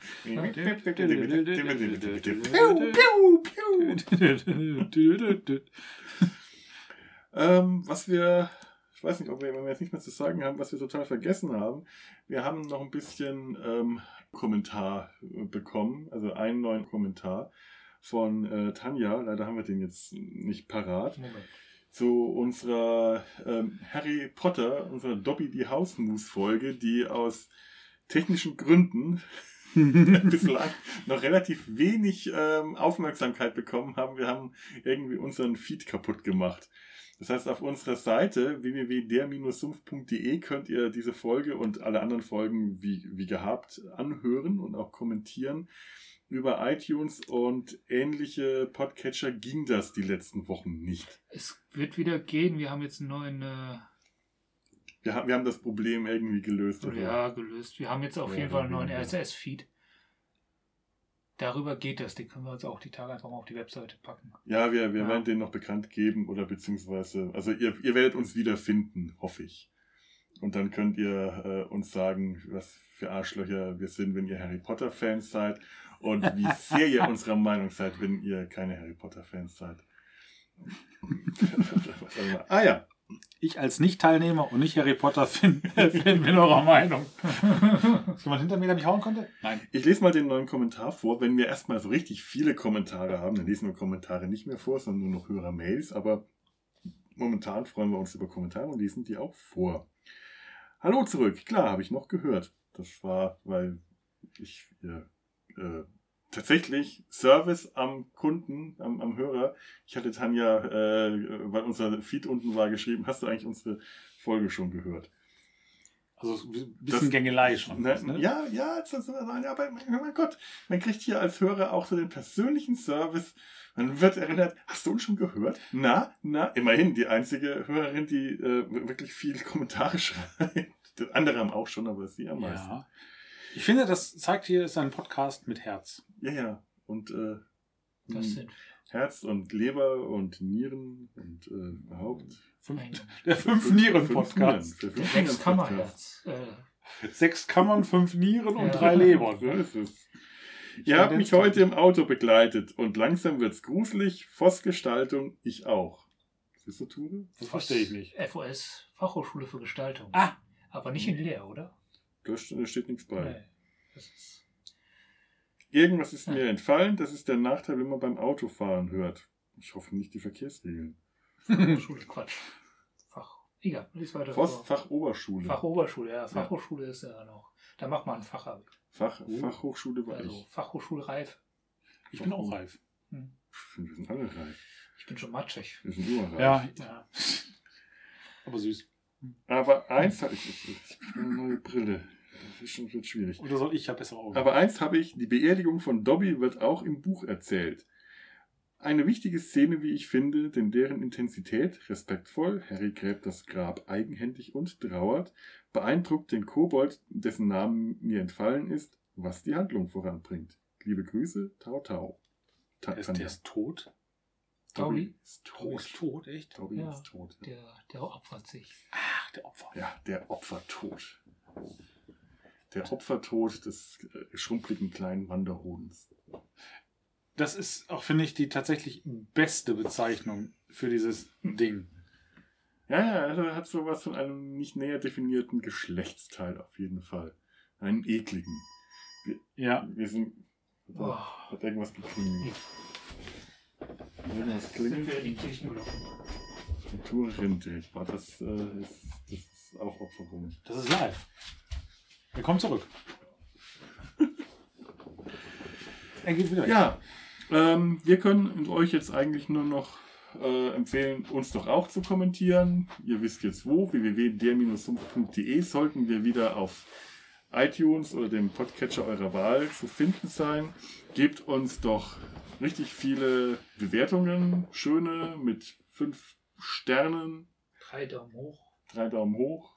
ähm, was wir, ich weiß nicht, ob wir, wenn wir jetzt nicht mehr zu sagen haben, was wir total vergessen haben. Wir haben noch ein bisschen ähm, Kommentar äh, bekommen, also einen neuen Kommentar von äh, Tanja. Leider haben wir den jetzt nicht parat. Moment. Zu unserer ähm, Harry Potter, unserer Dobby die Hausmus-Folge, die aus technischen Gründen [LAUGHS] bislang noch relativ wenig ähm, Aufmerksamkeit bekommen haben. Wir haben irgendwie unseren Feed kaputt gemacht. Das heißt, auf unserer Seite www.der-sumpf.de könnt ihr diese Folge und alle anderen Folgen wie, wie gehabt anhören und auch kommentieren. Über iTunes und ähnliche Podcatcher ging das die letzten Wochen nicht. Es wird wieder gehen. Wir haben jetzt einen neuen äh, Wir haben, wir haben das Problem irgendwie gelöst. oder? ja, gelöst. Wir haben jetzt auf Ja, jeden Fall einen neuen. RSS-Feed. Darüber geht das. Den können wir uns auch die Tage einfach mal auf die Webseite packen. Ja, wir, wir Ja. werden den noch bekannt geben oder beziehungsweise, also ihr, ihr werdet uns wiederfinden, hoffe ich. Und dann könnt ihr äh, uns sagen, was für Arschlöcher wir sind, wenn ihr Harry Potter-Fans seid und wie sehr ihr unserer Meinung seid, wenn ihr keine Harry Potter-Fans seid. [LAUGHS] Ah ja, Ich als Nicht-Teilnehmer und nicht Harry Potter-Fan [LAUGHS] bin eurer Meinung. [LAUGHS] Ist jemand hinter mir, der mich hauen konnte? Nein. ich lese mal den neuen Kommentar vor. Wenn wir erstmal so richtig viele Kommentare haben, dann lesen wir Kommentare nicht mehr vor, sondern nur noch Hörer-Mails. Aber momentan freuen wir uns über Kommentare und lesen die auch vor. Hallo zurück. Klar, habe ich noch gehört. Das war, weil ich äh, äh, tatsächlich Service am Kunden, am, am Hörer. Ich hatte Tanja, äh, weil unser Feed unten war, geschrieben, hast du eigentlich unsere Folge schon gehört? Also ein bisschen Das- Gängelei schon. Ne, ne? Ja, ja, das ja, aber mein Gott, man kriegt hier als Hörer auch so den persönlichen Service. Man wird erinnert, hast du uns schon gehört? Na, na, immerhin die einzige Hörerin, die äh, wirklich viele Kommentare [LAUGHS] schreibt. Andere haben auch schon, aber sie am meisten. Ja. Ich finde, das zeigt hier, ist ein Podcast mit Herz. Ja, ja. Und äh, Das sind Herz und Leber und Nieren und äh, Haupt. Fünf, [LAUGHS] der Fünf-Nieren-Podcast. Fünf Nieren, der. Sechskammerherz. Äh, Sechs Kammern, fünf Nieren und Ja. drei. So Ne? ist es. Ihr habt mich heute im Auto begleitet und langsam wird's gruselig. Voss-Gestaltung, ich auch. Siehst du, Ture? Das verstehe ich nicht. FOS, Fachhochschule für Gestaltung. Ah. Aber nicht in Leer, oder? Da st- da steht nichts bei. Nee. Das ist, Irgendwas ist mir entfallen. Das ist der Nachteil, wenn man beim Autofahren hört. Ich hoffe nicht die Verkehrsregeln. [LAUGHS] Fachhochschule, Quatsch. Fach. Egal, lies weiter vor. Fachoberschule. Fachoberschule, ja. Fachhochschule ist ja noch. Da macht man ein Fachabi. Fach, Oh. Fachhochschule war Also ich. Fachhochschulreif. Ich bin auch reif. Hm. Wir sind alle reif. Ich bin schon matschig. Wir sind immer reif. Ja, ja. Aber süß. Aber eins habe ich. Ich eine neue Brille. Das ist schon wird schwierig. Oder soll ich ja bessere Augen? Aber eins habe ich, die Beerdigung von Dobby wird auch im Buch erzählt. Eine wichtige Szene, wie ich finde, denn deren Intensität, respektvoll, Harry gräbt das Grab eigenhändig und trauert, beeindruckt den Kobold, dessen Namen mir entfallen ist, was die Handlung voranbringt. Liebe Grüße, Tau Tau. Ta ist, der ist tot. Dobby? ist tot. ist tot, echt? Dobby Ja. ist tot. Der, der opfert sich. Ach, der Opfer. Ja, der Opfertod. Der Opfertod des äh, schrumpeligen kleinen Wanderhodens. Das ist auch, finde ich, die tatsächlich beste Bezeichnung für dieses Ding. Ja, ja, er hat sowas von einem nicht näher definierten Geschlechtsteil auf jeden Fall. Einen ekligen. Ja. Wir sind. Oh. Hat irgendwas geklingelt. Klingelt. wir in die Kirchen gelaufen? Naturrinde. War das, äh, ist, das ist auch Opferung. Das ist live. Wir kommen zurück. [LAUGHS] er geht wieder weg. Ja, ähm, wir können euch jetzt eigentlich nur noch äh, empfehlen, uns doch auch zu kommentieren. Ihr wisst jetzt wo, www.der-sumpf.de sollten wir wieder auf iTunes oder dem Podcatcher eurer Wahl zu finden sein. Gebt uns doch richtig viele Bewertungen, schöne mit fünf Sternen, Drei Daumen hoch, drei Daumen hoch,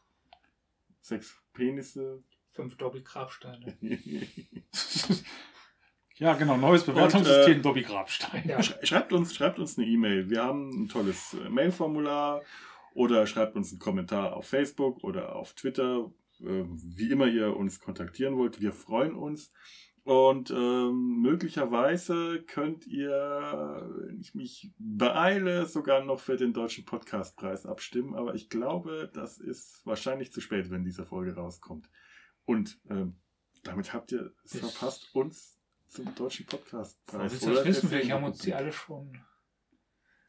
sechs Penisse. fünf Doppelgrabsteine. [LAUGHS] Ja, genau. Neues Bewertungssystem Dobby Grabstein. Ja, Sch- Schreibt uns, schreibt uns eine E-Mail. Wir haben ein tolles äh, Mailformular oder schreibt uns einen Kommentar auf Facebook oder auf Twitter, äh, wie immer ihr uns kontaktieren wollt. Wir freuen uns. Und ähm, möglicherweise könnt ihr, wenn ich mich beeile, sogar noch für den Deutschen Podcastpreis abstimmen. Aber ich glaube, das ist wahrscheinlich zu spät, wenn diese Folge rauskommt. Und ähm, damit habt ihr es verpasst, uns zum Deutschen Podcastpreis. willst du das wissen? Vielleicht haben uns die alle schon.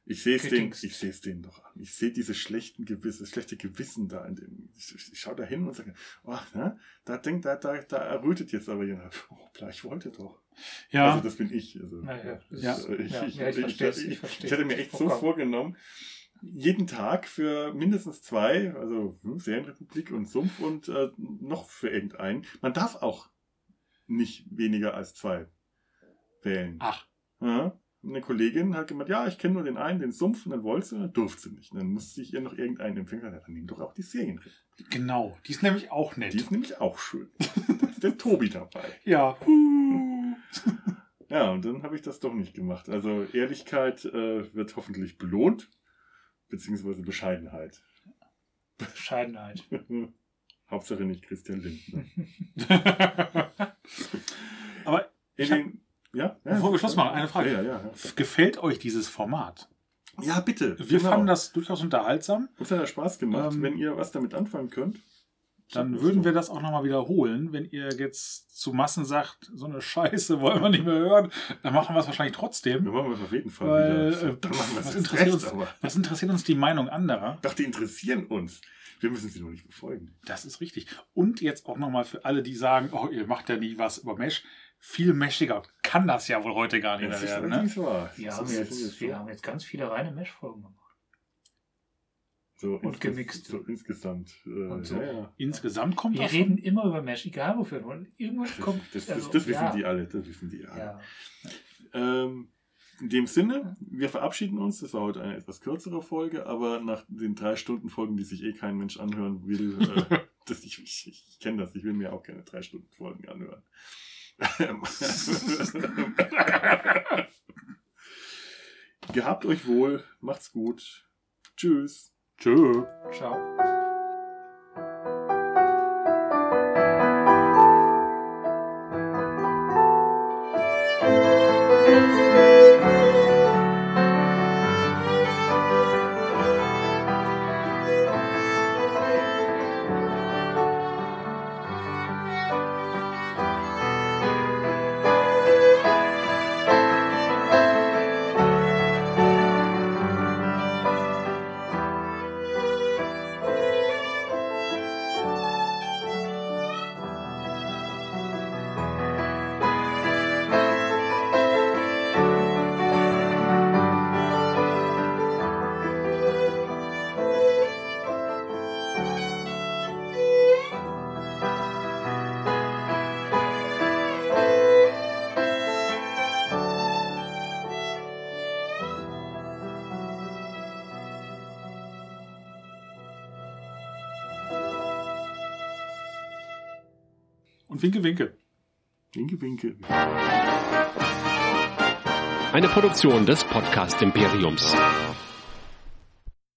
Ich sehe es gedingst. ich sehe es denen doch an. Ich sehe diese schlechten Gewisse, das schlechte Gewissen da in dem. Ich, ich, ich schaue da hin und sage, oh, ne, da denkt, da, da, da errötet jetzt aber jemand. [LAUGHS] Hoppla, ich wollte doch. Ja, Also das bin ich. Also, Naja, Ja. ich, ja, ich, ja, ich ich, ich, Ich verstehe ich hatte mir echt so Vollkommen. vorgenommen, jeden Tag für mindestens zwei, also hm, Serienrepublik und Sumpf und äh, noch für irgendeinen. Man darf auch nicht weniger als zwei wählen. Ach. Ja. Eine Kollegin hat gemeint, ja, ich kenne nur den einen, den Sumpf, und dann wollte sie, und dann durfte sie nicht. Und dann musste ich ihr noch irgendeinen empfehlen. Ja, dann nimm doch auch die Serienrepublik. genau. Die ist nämlich auch nett. Die ist nämlich auch schön. da ist der Tobi dabei. [LAUGHS] ja. [LAUGHS] Ja, und dann habe ich das doch nicht gemacht. Also Ehrlichkeit äh, wird hoffentlich belohnt, beziehungsweise Bescheidenheit. Bescheidenheit. [LAUGHS] Hauptsache nicht Christian Lindner. Aber In den, ja, ja, Bevor wir Schluss machen, eine Frage. Ja, ja, gefällt euch dieses Format? ja bitte. Wir genau. fanden das durchaus unterhaltsam. Uns hat das Spaß gemacht. Ähm, Wenn ihr was damit anfangen könnt, Dann würden wir das auch nochmal wiederholen. Wenn ihr jetzt zu Massen sagt, so eine Scheiße wollen wir nicht mehr hören, dann machen wir es wahrscheinlich Wir trotzdem. machen es auf jeden Fall Weil, wieder. äh, Dann machen wir was interessiert recht, uns- Was interessiert uns die Meinung anderer? doch, die interessieren uns. Wir müssen sie doch nicht befolgen. Das ist richtig. Und jetzt auch nochmal für alle, die sagen, oh, ihr macht ja nie was über Mesh. Viel meschiger kann das ja wohl heute gar nicht Das mehr ist werden. Ne? wahr. Wir Das haben, ist jetzt, wir wahr. haben jetzt ganz viele reine Mesh-Folgen gemacht. so und gemixt. So insgesamt. Äh, Und so. Ja, ja. Insgesamt kommt Wir davon- reden immer über Mesh, egal wofür. Und irgendwann Das, kommt. das, das, also, das wissen ja, die alle. Das wissen die alle. Ja. Ähm, in dem Sinne, wir verabschieden uns. Das war heute eine etwas kürzere Folge, aber nach den drei Stunden Folgen, die sich eh kein Mensch anhören will, äh, [LAUGHS] das, ich, ich, ich kenne das, ich will mir auch keine drei Stunden Folgen anhören. [LAUGHS] Gehabt euch wohl, macht's gut. Tschüss. Tschö. Ciao. Winke, winke. Winke, winke. Eine Produktion des Podcast Imperiums.